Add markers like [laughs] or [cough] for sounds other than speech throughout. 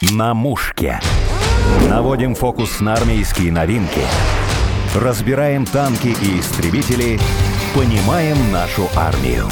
«На мушке». Наводим фокус на армейские новинки. Разбираем танки и истребители. Понимаем нашу армию.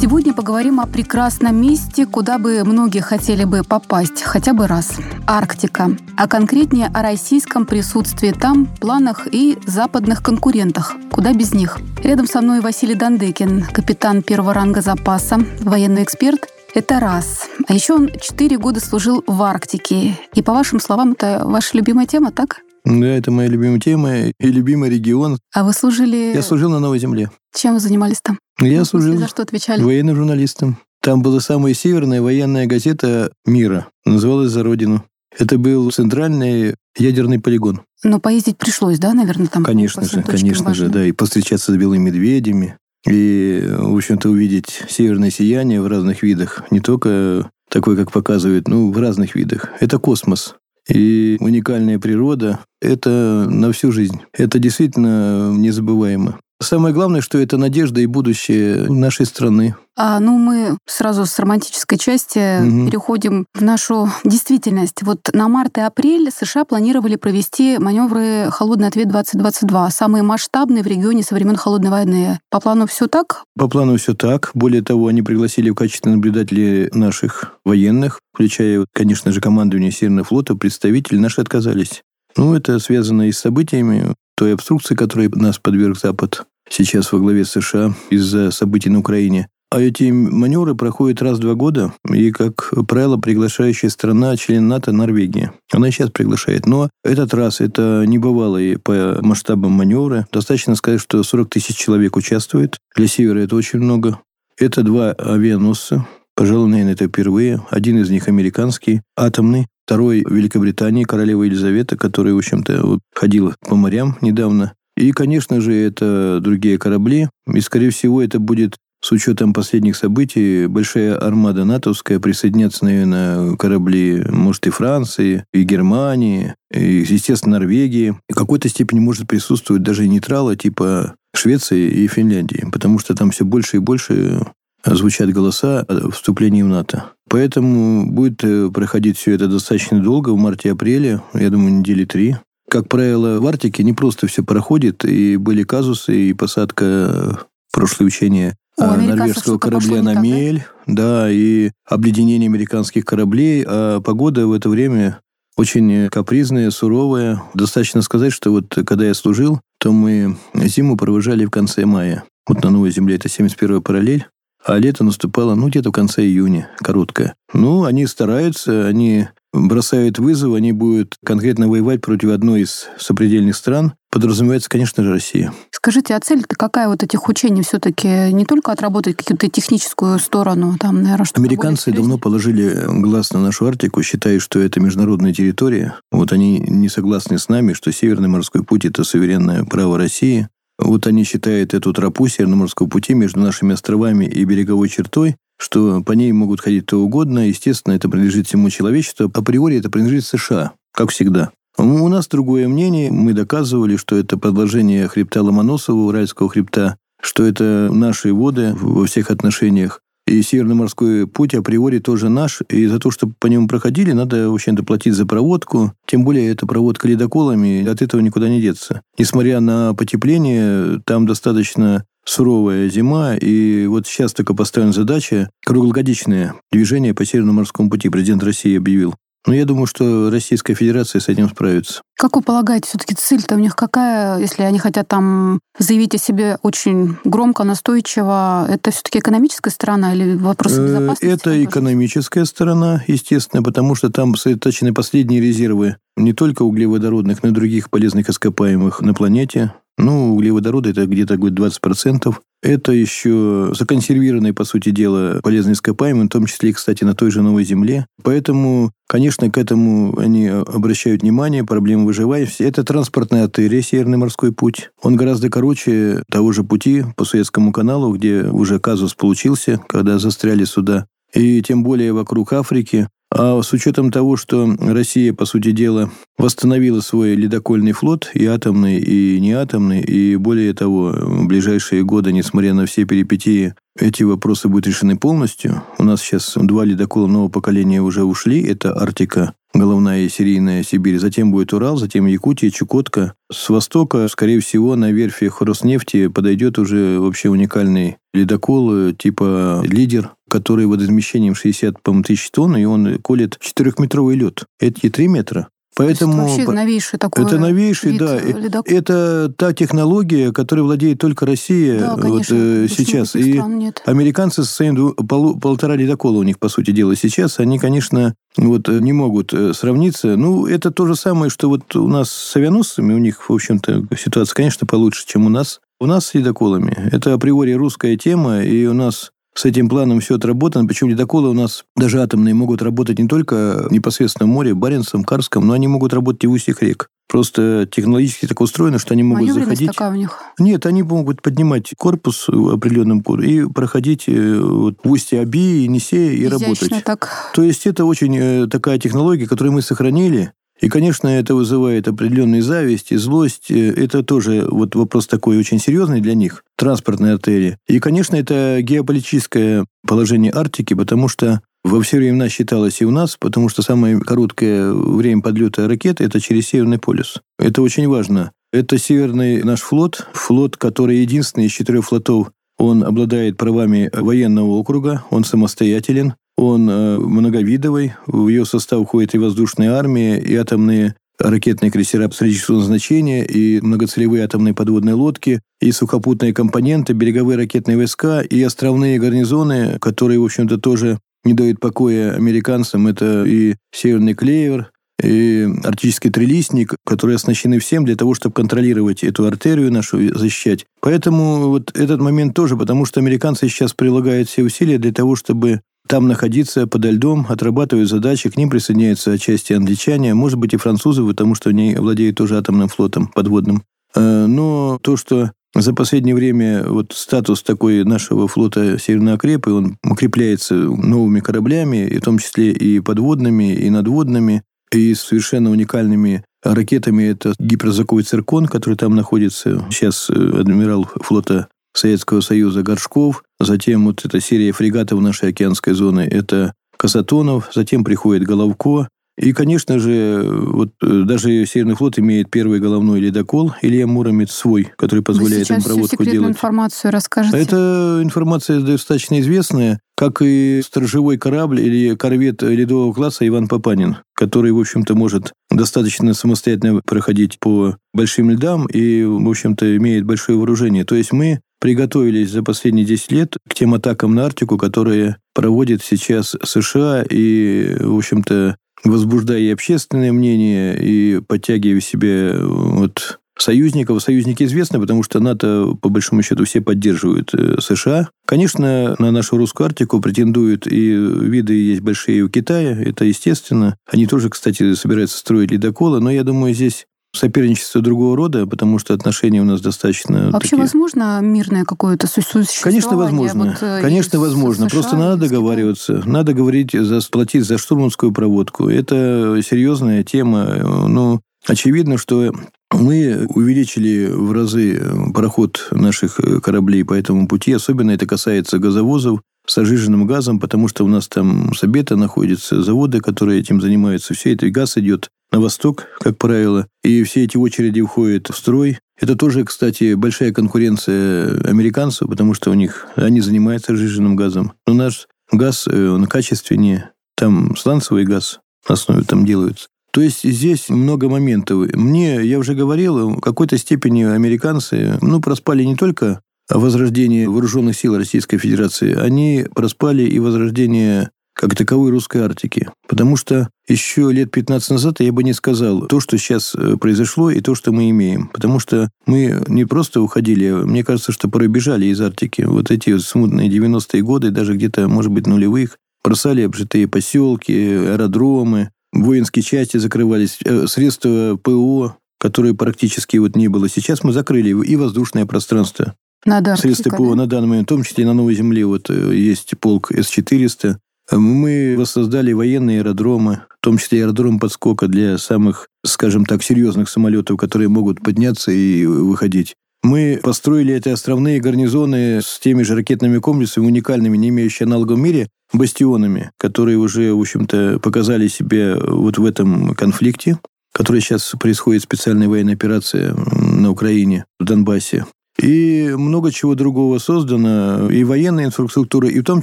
Сегодня поговорим о прекрасном месте, куда бы многие хотели бы попасть хотя бы раз. Арктика. А конкретнее о российском присутствии там, планах и западных конкурентах. Куда без них. Рядом со мной Василий Дандекин, капитан первого ранга запаса, военный эксперт. Это раз. А еще он четыре года служил в Арктике. И по вашим словам, это ваша любимая тема, так? Да, это моя любимая тема и любимый регион. А вы служили... Я служил на Новой Земле. Чем вы занимались там? Я ну, служил за что отвечали? военным журналистом. Там была самая северная военная газета мира. Называлась «За Родину». Это был центральный ядерный полигон. Но поездить пришлось, да, наверное, там? Конечно же, конечно важным. же, да. И повстречаться с белыми медведями. И, в общем-то, увидеть северное сияние в разных видах. Не только такой, как показывают, ну, в разных видах. Это космос. И уникальная природа – это на всю жизнь. Это действительно незабываемо. Самое главное, что это надежда и будущее нашей страны. А, ну, мы сразу с романтической части угу. переходим в нашу действительность. Вот на март и апрель США планировали провести маневры «Холодный ответ-2022», самые масштабные в регионе со времен Холодной войны. По плану все так? По плану все так. Более того, они пригласили в качестве наблюдателей наших военных, включая, конечно же, командование Северного флота, представители наши отказались. Ну, это связано и с событиями той обструкции, которой нас подверг Запад сейчас во главе США из-за событий на Украине. А эти маневры проходят раз в два года, и, как правило, приглашающая страна, член НАТО, Норвегия. Она сейчас приглашает. Но этот раз это небывалые по масштабам маневры. Достаточно сказать, что 40 тысяч человек участвует. Для Севера это очень много. Это два авианосца. Пожалуй, наверное, это впервые. Один из них американский, атомный. Второй Великобритании, королева Елизавета, которая, в общем-то, вот, ходила по морям недавно. И, конечно же, это другие корабли. И, скорее всего, это будет с учетом последних событий, большая армада натовская, присоединятся, наверное, корабли, может, и Франции, и Германии, и, естественно, Норвегии. В какой-то степени может присутствовать даже нейтралы типа Швеции и Финляндии, потому что там все больше и больше звучат голоса о вступлении в НАТО. Поэтому будет э, проходить все это достаточно долго, в марте-апреле, я думаю, недели три. Как правило, в Арктике не просто все проходит, и были казусы, и посадка прошлое учение а, норвежского корабля на мель, да? да, и обледенение американских кораблей, а погода в это время очень капризная, суровая. Достаточно сказать, что вот когда я служил, то мы зиму провожали в конце мая. Вот на Новой Земле это 71-я параллель а лето наступало, ну, где-то в конце июня, короткое. Ну, они стараются, они бросают вызов, они будут конкретно воевать против одной из сопредельных стран, подразумевается, конечно же, Россия. Скажите, а цель-то какая вот этих учений все-таки? Не только отработать какую-то техническую сторону, там, наверное, что Американцы давно положили глаз на нашу Арктику, считая, что это международная территория. Вот они не согласны с нами, что Северный морской путь – это суверенное право России. Вот они считают эту тропу Северно-морского пути между нашими островами и береговой чертой, что по ней могут ходить кто угодно. Естественно, это принадлежит всему человечеству. Априори это принадлежит США, как всегда. У нас другое мнение. Мы доказывали, что это продолжение хребта Ломоносова, Уральского хребта, что это наши воды во всех отношениях. И Северно-морской путь априори тоже наш. И за то, чтобы по нему проходили, надо, в общем-то, платить за проводку. Тем более, это проводка ледоколами, от этого никуда не деться. Несмотря на потепление, там достаточно суровая зима, и вот сейчас только поставлена задача круглогодичное движение по Северно-морскому пути. Президент России объявил. Ну, я думаю, что Российская Федерация с этим справится. Как вы полагаете, все-таки цель-то у них какая, если они хотят там заявить о себе очень громко, настойчиво? Это все-таки экономическая сторона или вопрос э, безопасности? Это экономическая сторона, естественно, потому что там сосредоточены последние резервы не только углеводородных, но и других полезных ископаемых на планете. Ну, углеводороды это где-то будет 20%. Это еще законсервированные, по сути дела, полезные ископаемые, в том числе, кстати, на той же Новой Земле. Поэтому, конечно, к этому они обращают внимание, проблемы выживаемости. Это транспортная артерия, Северный морской путь. Он гораздо короче того же пути по Суэцкому каналу, где уже казус получился, когда застряли суда. И тем более вокруг Африки. А с учетом того, что Россия, по сути дела, восстановила свой ледокольный флот, и атомный, и неатомный, и более того, в ближайшие годы, несмотря на все перипетии, эти вопросы будут решены полностью. У нас сейчас два ледокола нового поколения уже ушли. Это «Арктика», головная и серийная Сибирь. Затем будет Урал, затем Якутия, Чукотка. С востока, скорее всего, на верфи Хроснефти подойдет уже вообще уникальный ледокол типа «Лидер», который водоизмещением 60 по тысяч тонн, и он колет 4-метровый лед. Эти 3 метра. Поэтому это новейший такой Это новейший, вид да. ледокола. Это та технология, которой владеет только Россия Да, вот, конечно, э, сейчас. И нет. американцы со своим полу- полтора ледокола у них, по сути дела, сейчас, они, конечно, вот э, не могут э, сравниться. Ну, это то же самое, что вот у нас с авианосцами, у них, в общем-то, ситуация, конечно, получше, чем у нас. У нас с ледоколами. Это априори русская тема, и у нас с этим планом все отработано. Причем ледоколы у нас, даже атомные, могут работать не только непосредственно в море, Баренцем, Карском, но они могут работать и в устьях рек. Просто технологически так устроено, что они могут заходить... такая у них. Нет, они могут поднимать корпус определенным курсом и проходить э, вот, в устье Аби, Енисея и Изящно работать. так. То есть это очень э, такая технология, которую мы сохранили. И, конечно, это вызывает определенную зависть и злость. Э, Это тоже вот вопрос такой очень серьезный для них, транспортные артерии. И, конечно, это геополитическое положение Арктики, потому что во все времена считалось и у нас, потому что самое короткое время подлета ракеты – это через Северный полюс. Это очень важно. Это северный наш флот, флот, который единственный из четырех флотов, он обладает правами военного округа, он самостоятелен, он э, многовидовый, в ее состав входит и воздушная армия, и атомные ракетные крейсера стратегического назначения, и многоцелевые атомные подводные лодки, и сухопутные компоненты, береговые ракетные войска, и островные гарнизоны, которые, в общем-то, тоже не дают покоя американцам. Это и Северный Клевер, и арктический трилистник, которые оснащены всем для того, чтобы контролировать эту артерию нашу, защищать. Поэтому вот этот момент тоже, потому что американцы сейчас прилагают все усилия для того, чтобы там находиться подо льдом, отрабатывают задачи, к ним присоединяются отчасти англичане, может быть и французы, потому что они владеют тоже атомным флотом подводным. Э, Но то, что за последнее время вот статус такой нашего флота Северной Окрепы, он укрепляется новыми кораблями, в том числе и подводными, и надводными, и совершенно уникальными ракетами. Это гиперзвуковой циркон, который там находится. Сейчас э, адмирал флота Советского Союза Горшков. Затем вот эта серия фрегатов нашей океанской зоны. Это Касатонов. Затем приходит Головко. И, конечно же, вот э, даже Северный флот имеет первый головной ледокол Илья Муромец свой, который Вы позволяет им сейчас всю проводку секретную делать. информацию расскажете. Это информация достаточно известная, как и сторожевой корабль или корвет ледового класса Иван Папанин, который, в общем-то, может достаточно самостоятельно проходить по большим льдам и, в общем-то, имеет большое вооружение. То есть мы приготовились за последние 10 лет к тем атакам на Арктику, которые проводит сейчас США и, в общем-то, возбуждая и общественное мнение, и подтягивая себе вот, союзников. Союзники известны, потому что НАТО, по большому счету, все поддерживают э, США. Конечно, на нашу русскую Арктику претендуют и виды есть большие у Китая, это естественно. Они тоже, кстати, собираются строить ледоколы, но я думаю, здесь соперничество другого рода, потому что отношения у нас достаточно Вообще такие... возможно мирное какое-то су- существование? Конечно, возможно. вот, э, Конечно, возможно. США, Просто надо договариваться. Надо говорить, за, платить за штурманскую проводку. Это серьезная тема. Ну, очевидно, что мы увеличили в разы пароход наших кораблей по этому пути. Особенно это касается газовозов с сжиженным газом, потому что у нас там Сабета находятся заводы, которые этим занимаются. Все это газ идет на восток, как правило, и все эти очереди уходят в строй. Это тоже, кстати, большая конкуренция американцев, потому что у них они занимаются сжиженным газом. Но наш газ, э, он качественнее. Там сланцевый газ на основе там делаются. То есть здесь много моментов. Мне, я уже говорил, в какой-то степени американцы, ну, проспали не только возрождение вооруженных сил Российской Федерации, они проспали и возрождение как таковой русской Арктики. Потому что еще лет 15 назад я бы не сказал то, что сейчас э, произошло, и то, что мы имеем. Потому что мы не просто уходили, а мне кажется, что порой из Арктики. Вот эти смутные 90-е годы, даже где-то, может быть, нулевых, бросали обжитые поселки, аэродромы, воинские части закрывались, э, средства ПО, которые практически вот не было. Сейчас мы закрыли и воздушное пространство. Над Средства да? на данный момент, в том числе и на Новой Земле, вот э, есть полк С-400, Мы воссоздали военные аэродромы, в том числе аэродром подскока для самых, скажем так, серьезных самолетов, которые могут подняться и выходить. Мы построили эти островные гарнизоны с теми же ракетными комплексами, уникальными, не имеющими аналогов в мире, бастионами, которые уже, в общем-то, показали себя вот в этом конфликте, который сейчас происходит специальная военная операция на Украине, в Донбассе. И много чего другого создано, и военная инфраструктура, и в том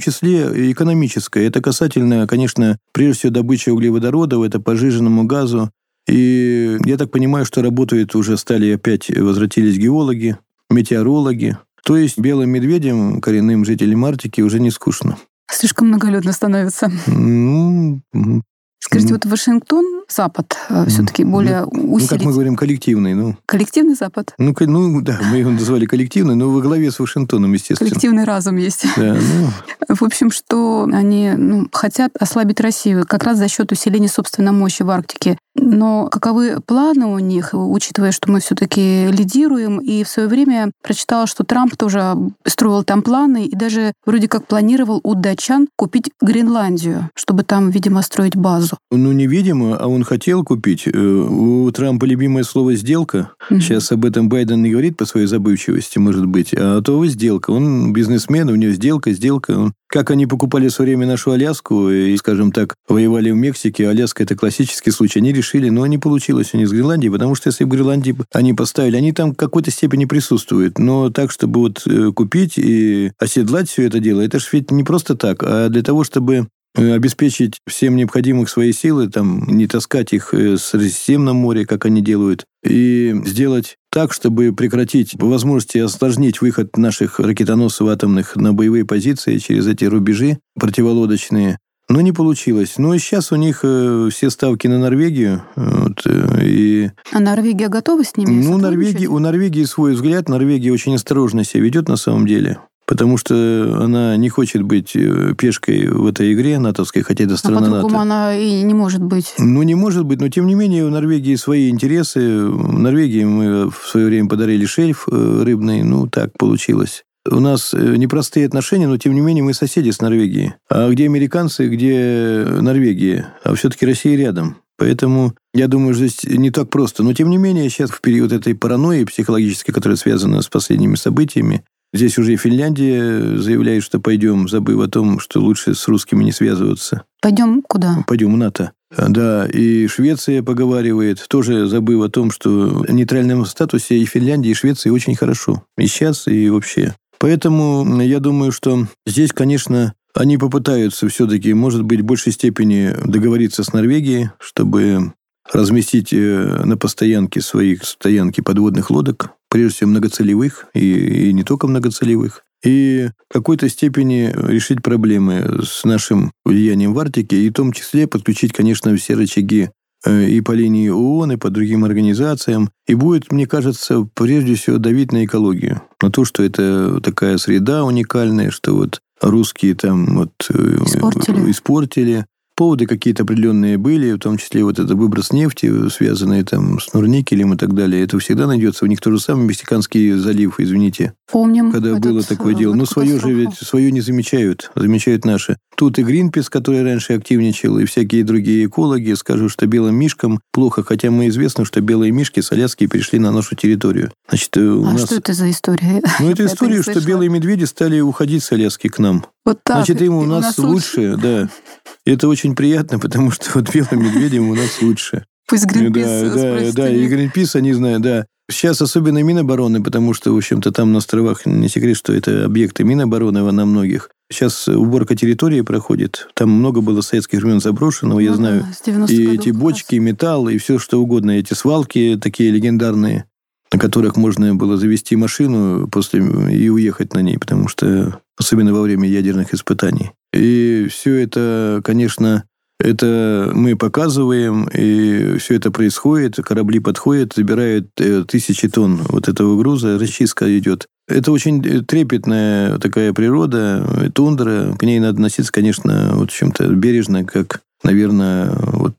числе экономическая. Это касательно, конечно, прежде всего добычи углеводородов, это по жиженному газу, и я так понимаю, что работают уже стали опять, возвратились геологи, метеорологи. То есть белым медведям, коренным жителям Арктики, уже не скучно. Слишком многолюдно становится. Ну, Скажите, вот Вашингтон, Запад, э, все-таки более усилить... Ну, как мы говорим, коллективный. Ну. Коллективный Запад? Ну, ну, да, мы его называли коллективный, но во главе с Вашингтоном, естественно. Коллективный разум есть. Да, ну... [laughs] В общем, что они ну, хотят ослабить Россию как раз за счет усиления собственной мощи в Арктике. Но каковы планы у них, учитывая, что мы все-таки лидируем, и в свое время прочитала, что Трамп тоже строил там планы и даже вроде как планировал у датчан купить Гренландию, чтобы там, видимо, строить базу. Ну, невидимо, а он хотел купить. Э, у Трампа любимое слово «сделка». Угу. Сейчас об этом Байден не говорит по своей забывчивости, может быть, а то сделка. Он бизнесмен, у него сделка, сделка. Как они покупали в свое время нашу Аляску и, скажем так, воевали в Мексике, Аляска – это классический случай. Они решили, но не получилось у них с Гренландией, потому что если в Гренландии они поставили, они там в какой-то степени присутствуют. Но так, чтобы вот э, купить и оседлать все это дело, это же ведь не просто так, а для того, чтобы обеспечить всем необходимых свои силы, там, не таскать их э, с на море, как они делают, и сделать так, чтобы прекратить возможности осложнить выход наших ракетоносцев атомных на боевые позиции через эти рубежи противолодочные. Но не получилось. Но сейчас у них э, все ставки на Норвегию. Вот, э, и... А Норвегия готова с ними Ну, Норвегии, у Норвегии свой взгляд. Норвегия очень осторожно себя ведет на самом деле потому что она не хочет быть э, пешкой в этой игре натовской, хотя это страна а НАТО. она и не может быть. Ну, не может быть, но тем не менее у Норвегии свои интересы. В Норвегии мы в свое время подарили шельф э, рыбный, ну, так получилось. У нас э, непростые отношения, но тем не менее мы соседи с Норвегией. А где американцы, где Норвегия? А все-таки Россия рядом. Поэтому я думаю, что здесь не так просто. Но, тем не менее, сейчас в период этой паранойи психологической, которая связана с последними событиями, Здесь уже и Финляндия заявляет, что пойдем, забыв о том, что лучше с русскими не связываться. Пойдем куда? Пойдем в НАТО. Да, и Швеция поговаривает, тоже забыв о том, что в нейтральном статусе и Финляндии, и Швеции очень хорошо. И сейчас, и вообще. Поэтому я думаю, что здесь, конечно, они попытаются все-таки, может быть, в большей степени договориться с Норвегией, чтобы разместить э, на постоянке своих стоянки подводных лодок, прежде всего многоцелевых и, и не только многоцелевых, и в какой-то степени решить проблемы с нашим влиянием в Арктике, и в том числе подключить, конечно, все рычаги э, и по линии ООН, и по другим организациям, и будет, мне кажется, прежде всего давить на экологию, на то, что это такая среда уникальная, что вот русские там вот э, испортили, испортили Поводы какие-то определенные были, в том числе вот это выброс нефти, связанный там с Нурникелем и так далее. Это всегда найдется. У них то же самое Мексиканский залив, извините. Помним. Когда было такое дело. Но свое же ведь, свое не замечают, замечают наши. Тут и Гринпис, который раньше активничал, и всякие другие экологи скажут, что белым мишкам плохо, хотя мы известно, что белые мишки с Аляски перешли на нашу территорию. Значит, э, у а нас... что это за история? Ну, это [laughs] история, что белые медведи стали уходить с Аляски к нам. Вот так. Значит, им у нас, нас лучше, да. И это очень приятно, потому что вот белым медведям у нас лучше. Пусть Гринпис Да, да, да, и Гринпис, они знают, да. Сейчас особенно Минобороны, потому что, в общем-то, там на островах не секрет, что это объекты Минобороны на многих. Сейчас уборка территории проходит. Там много было советских времен заброшенного, ну, я знаю. Да, и эти бочки, металл, и все что угодно. Эти свалки такие легендарные, на которых можно было завести машину после и уехать на ней, потому что особенно во время ядерных испытаний. И все это, конечно, это мы показываем, и все это происходит, корабли подходят, забирают э, тысячи тонн вот этого груза, расчистка идет. Это очень э, трепетная такая природа, э, тундра, к ней надо относиться, конечно, вот чем-то бережно, как, наверное, вот,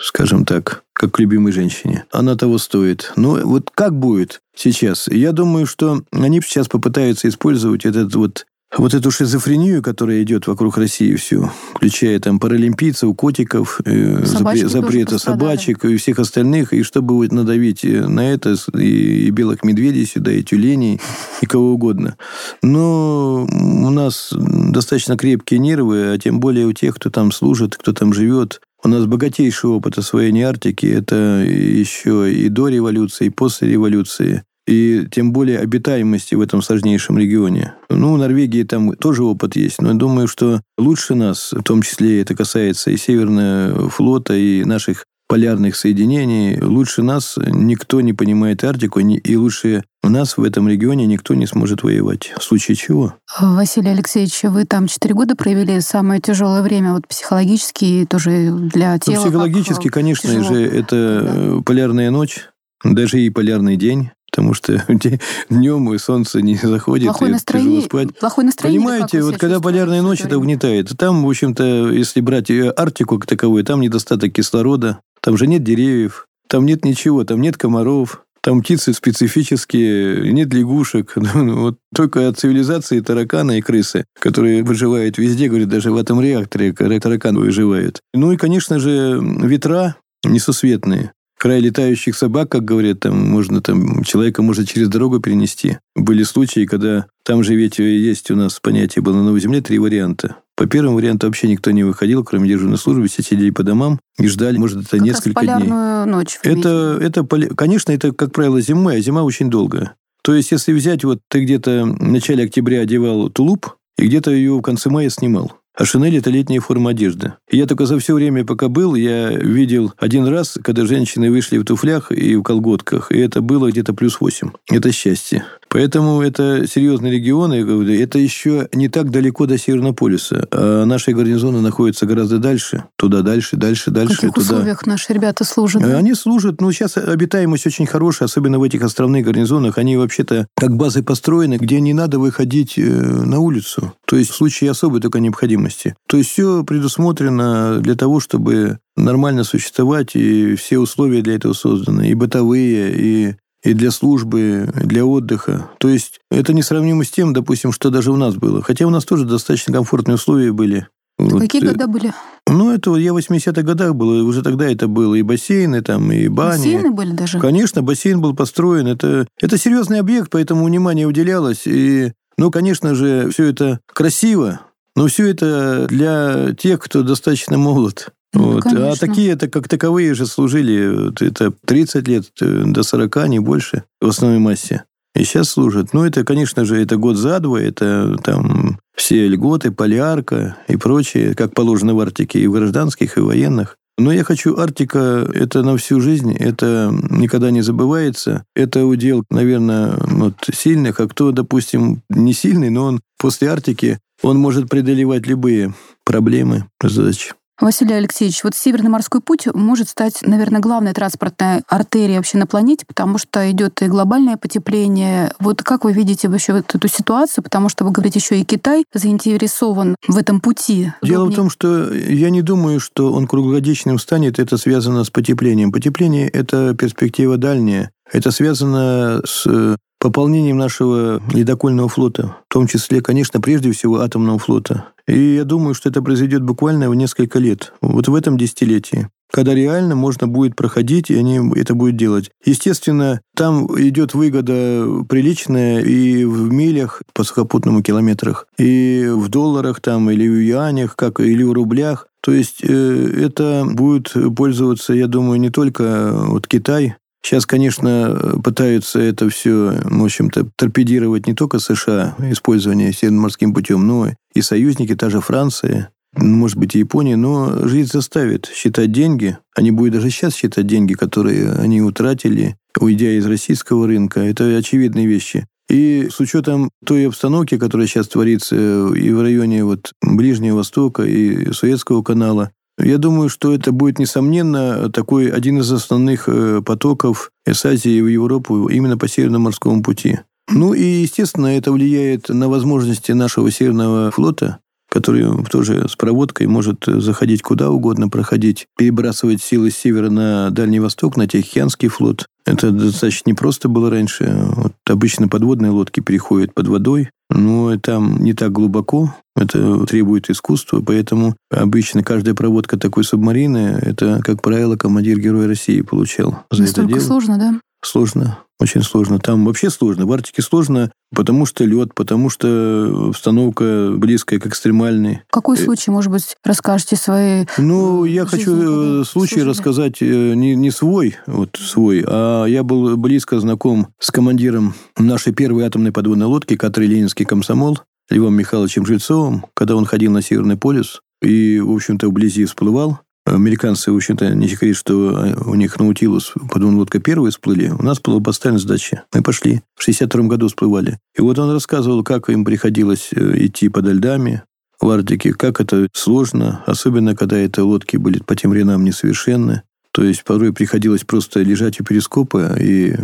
скажем так, как к любимой женщине. Она того стоит. Но вот как будет сейчас? Я думаю, что они сейчас попытаются использовать этот вот вот эту шизофрению, которая идет вокруг России всю, включая там паралимпийцев, котиков, э, запре- запрета собачек и всех остальных, и чтобы вот надавить э, на это, и, и белых медведей сюда, и тюленей, и кого угодно. Но у нас достаточно крепкие нервы, а тем более у тех, кто там служит, кто там живет, у нас богатейший опыт освоения Арктики. Это еще и до революции, и после революции и тем более обитаемости в этом сложнейшем регионе. Ну, в Норвегии там тоже опыт есть, но я думаю, что лучше нас, в том числе это касается и Северного флота, и наших полярных соединений, лучше нас никто не понимает Арктику, и лучше нас в этом регионе никто не сможет воевать. В случае чего? Василий Алексеевич, вы там четыре года провели самое тяжелое время, вот психологически и тоже для ну, тела. Ну, психологически, конечно тяжело. же, это да. полярная ночь, даже и полярный день потому что [laughs] днем и солнце не заходит, Плохое и настроение, тяжело спать. Плохое настроение. Понимаете, вот когда полярная ночь, это угнетает. Там, в общем-то, если брать Арктику как таковую, там недостаток кислорода, там же нет деревьев, там нет ничего, там нет комаров, там птицы специфические, нет лягушек. [laughs] Ну, вот только от цивилизации таракана и крысы, которые выживают везде, говорят, даже в этом реакторе таракан выживает. Ну и, конечно же, ветра несусветные край летающих собак, как говорят, там можно там человека может через дорогу перенести. Были случаи, когда там же ведь есть у нас понятие было на Новой Земле три варианта. По первому варианту вообще никто не выходил, кроме дежурной службы, все сидели по домам и ждали, может, это как несколько раз полярную дней. ночь. Это, это, конечно, это, как правило, зима, а зима очень долгая. То есть, если взять, вот ты где-то в начале октября одевал тулуп, и где-то ее в конце мая снимал. А шинель – это летняя форма одежды. И я только за все время, пока был, я видел один раз, когда женщины вышли в туфлях и в колготках, и это было где-то плюс 8. Это счастье. Поэтому это серьезные регионы, это еще не так далеко до Северного полюса. А наши гарнизоны находятся гораздо дальше, туда дальше, дальше, дальше. В каких туда. условиях наши ребята служат? Да? Они служат, ну, сейчас обитаемость очень хорошая, особенно в этих островных гарнизонах. Они вообще-то как базы построены, где не надо выходить э, на улицу. То есть в случае особой только необходимости. То есть все предусмотрено для того, чтобы нормально существовать, и все условия для этого созданы, и бытовые, и и для службы, и для отдыха. То есть это несравнимо с тем, допустим, что даже у нас было. Хотя у нас тоже достаточно комфортные условия были. Вот. Какие э, года были? Ну, это я в 80-х годах был, уже тогда это было и бассейны, там, и бани. Бассейны были даже? Конечно, бассейн был построен. Это, это серьезный объект, поэтому внимание уделялось. И, ну, конечно же, все это красиво, но все это для тех, кто достаточно молод. Ну, вот. А такие это как таковые же служили. Это 30 лет э, до 40, не больше в основной массе. И сейчас служат. Ну, это, конечно же, это год за два, это там все льготы, полярка и прочее, как положено в Арктике и в гражданских, и в военных. Но я хочу, Арктика – это на всю жизнь, это никогда не забывается. Это удел, наверное, вот сильных, а кто, допустим, не сильный, но он после Арктики, он может преодолевать любые проблемы, задачи. Василий Алексеевич, вот Северный морской путь может стать, наверное, главной транспортной артерией вообще на планете, потому что идет и глобальное потепление. Вот как вы видите вообще вот эту ситуацию? Потому что вы говорите, еще и Китай заинтересован в этом пути. Дело Удобнее. в том, что я не думаю, что он круглогодичным станет. Это связано с потеплением. Потепление – это перспектива дальняя. Это связано с пополнением нашего ледокольного флота, в том числе, конечно, прежде всего атомного флота. И я думаю, что это произойдет буквально в несколько лет, вот в этом десятилетии когда реально можно будет проходить, и они это будут делать. Естественно, там идет выгода приличная и в милях по сухопутному километрах, и в долларах там, или в юанях, как, или в рублях. То есть э, это будет пользоваться, я думаю, не только вот Китай, Сейчас, конечно, пытаются это все, в общем-то, торпедировать не только США, использование Северно-морским путем, но и союзники, та же Франция, может быть, и Япония, но жизнь заставит считать деньги. Они будут даже сейчас считать деньги, которые они утратили, уйдя из российского рынка. Это очевидные вещи. И с учетом той обстановки, которая сейчас творится и в районе вот Ближнего Востока, и Суэцкого канала, я думаю, что это будет, несомненно, такой один из основных э, потоков с Азии в Европу именно по Северному морскому пути. Ну и, естественно, это влияет на возможности нашего Северного флота, который тоже с проводкой может заходить куда угодно, проходить, перебрасывать силы с севера на Дальний Восток, на Тихоокеанский флот. Это достаточно непросто было раньше. Вот Обычно подводные лодки переходят под водой, но там не так глубоко, это требует искусства, поэтому обычно каждая проводка такой субмарины, это, как правило, командир Героя России получал за Настолько это дело. сложно, да? Сложно, очень сложно. Там вообще сложно. В Арктике сложно, потому что лед, потому что установка близкая к экстремальной. Какой э, случай, может быть, расскажете свои Ну, я хочу э, случай служили? рассказать э, не, не свой, вот свой, а я был близко знаком с командиром нашей первой атомной подводной лодки, который Ленинский комсомол, Львом Михайловичем Жильцовым, когда он ходил на Северный полюс и, в общем-то, вблизи всплывал. Американцы, в общем-то, не секрет, что у них Наутилус, подводная лодка первые всплыли. У нас была поставлена задача. Мы пошли. В 62 году всплывали. И вот он рассказывал, как им приходилось э, идти под льдами в Арктике, как это сложно, особенно когда это лодки были по тем временам несовершенны. То есть порой приходилось просто лежать у перископа и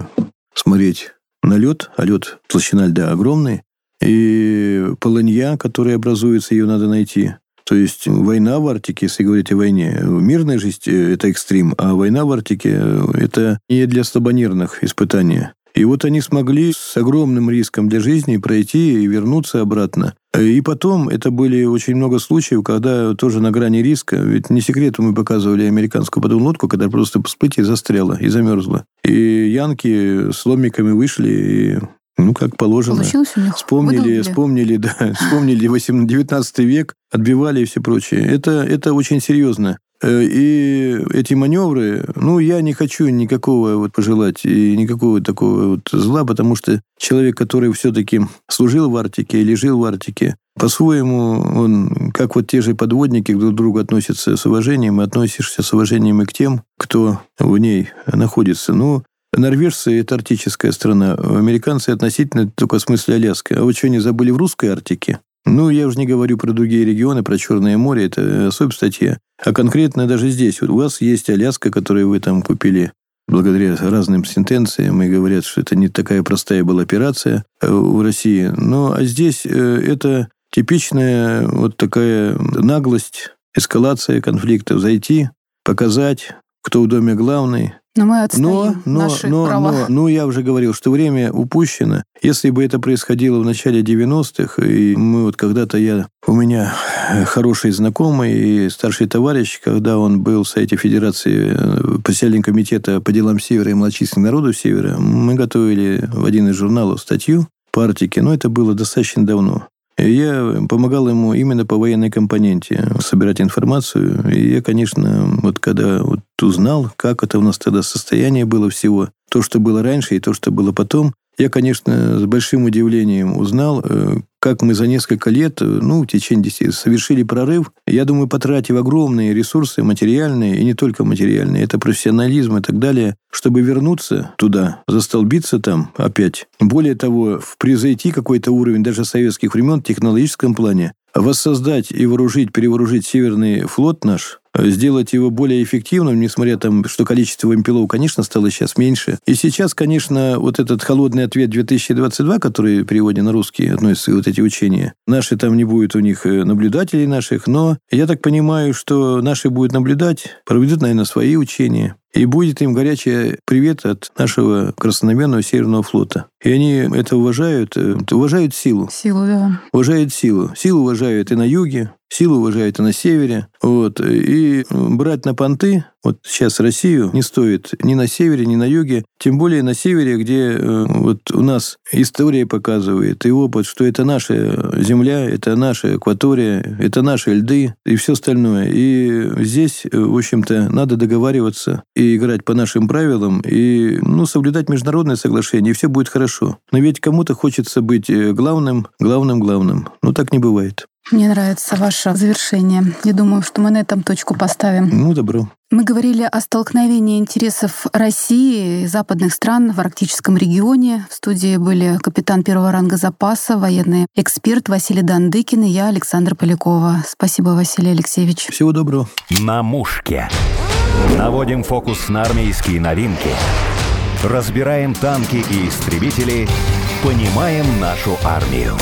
смотреть на лед, а лед толщина льда огромный, и полынья, которая образуется, ее надо найти. То есть война в Арктике, если говорить о войне, мирная жизнь э, – это экстрим, а война в Арктике э, – это не для слабонервных испытаний. И вот они смогли с огромным риском для жизни пройти и вернуться обратно. И потом это были очень много случаев, когда тоже на грани риска, ведь не секрет, мы показывали американскую подводную лодку, когда просто всплытие застряла и замерзла. И янки с ломиками вышли и ну, как положено. Получилось у них? Вспомнили, вспомнили, да, [laughs] вспомнили 18, 19 век, отбивали и все прочее. Это, это очень серьезно. Э, и эти маневры, ну, я не хочу никакого вот пожелать и никакого такого вот зла, потому что человек, который все-таки служил в Арктике или жил в Арктике, по-своему, он, как вот те же подводники друг к другу относятся с уважением, и относишься с уважением и к тем, кто в ней находится. Ну, Норвежцы – это арктическая страна. Американцы относительно только в смысле Аляска. А вы что, не забыли в русской Арктике? Ну, я уже не говорю про другие регионы, про Черное море, это особая статья. А конкретно даже здесь. Вот у вас есть Аляска, которую вы там купили благодаря разным сентенциям, и говорят, что это не такая простая была операция э, в России. Ну, а здесь э, это типичная вот такая наглость, эскалация конфликтов. Зайти, показать, кто в доме главный, но мы отстоим но, но, наши но, права. Но, ну, я уже говорил, что время упущено. Если бы это происходило в начале 90-х, и мы вот когда-то я... У меня хороший знакомый и старший товарищ, когда он был в Совете Федерации э, председателем комитета по делам Севера и малочисленных народов Севера, мы готовили в один из журналов статью по Арктике, но это было достаточно давно. Я помогал ему именно по военной компоненте собирать информацию. И я, конечно, вот когда вот узнал, как это у нас тогда состояние было всего, то, что было раньше и то, что было потом, я, конечно, с большим удивлением узнал, э, как мы за несколько лет, э, ну, в течение 10 совершили прорыв. Я думаю, потратив огромные ресурсы материальные, и не только материальные, это профессионализм и так далее, чтобы вернуться туда, застолбиться там опять. Более того, превзойти какой-то уровень даже советских времен в технологическом плане, воссоздать и вооружить, перевооружить Северный флот наш, сделать его более эффективным, несмотря там, что количество вымпелов, конечно, стало сейчас меньше. И сейчас, конечно, вот этот холодный ответ 2022, который переводе на русский относится, вот эти учения, наши там не будет у них э, наблюдателей наших, но я так понимаю, что наши будут наблюдать, проведут, наверное, свои учения. И будет им горячий привет от нашего красномерного Северного флота. И они это уважают, э, уважают силу. Силу, да. Уважают силу. Силу уважают и на юге, силу уважают и на севере. Вот. И брать на понты вот сейчас Россию не стоит ни на севере, ни на юге, тем более на севере, где э, вот у нас история показывает и опыт, что это наша земля, это наша акватория, это наши льды и все остальное. И здесь, э, в общем-то, надо договариваться и играть по нашим правилам, и ну, соблюдать международные соглашения, и все будет хорошо. Но ведь кому-то хочется быть э, главным, главным, главным. Ну, так не бывает. Мне нравится ваше завершение. Я думаю, что мы на этом точку поставим. Ну, добро. Мы говорили о столкновении интересов России и западных стран в арктическом регионе. В студии были капитан первого ранга запаса, военный эксперт Василий Дандыкин и я, Александра Полякова. Спасибо, Василий Алексеевич. Всего доброго. На мушке. Наводим фокус на армейские новинки. Разбираем танки и истребители. Понимаем нашу армию.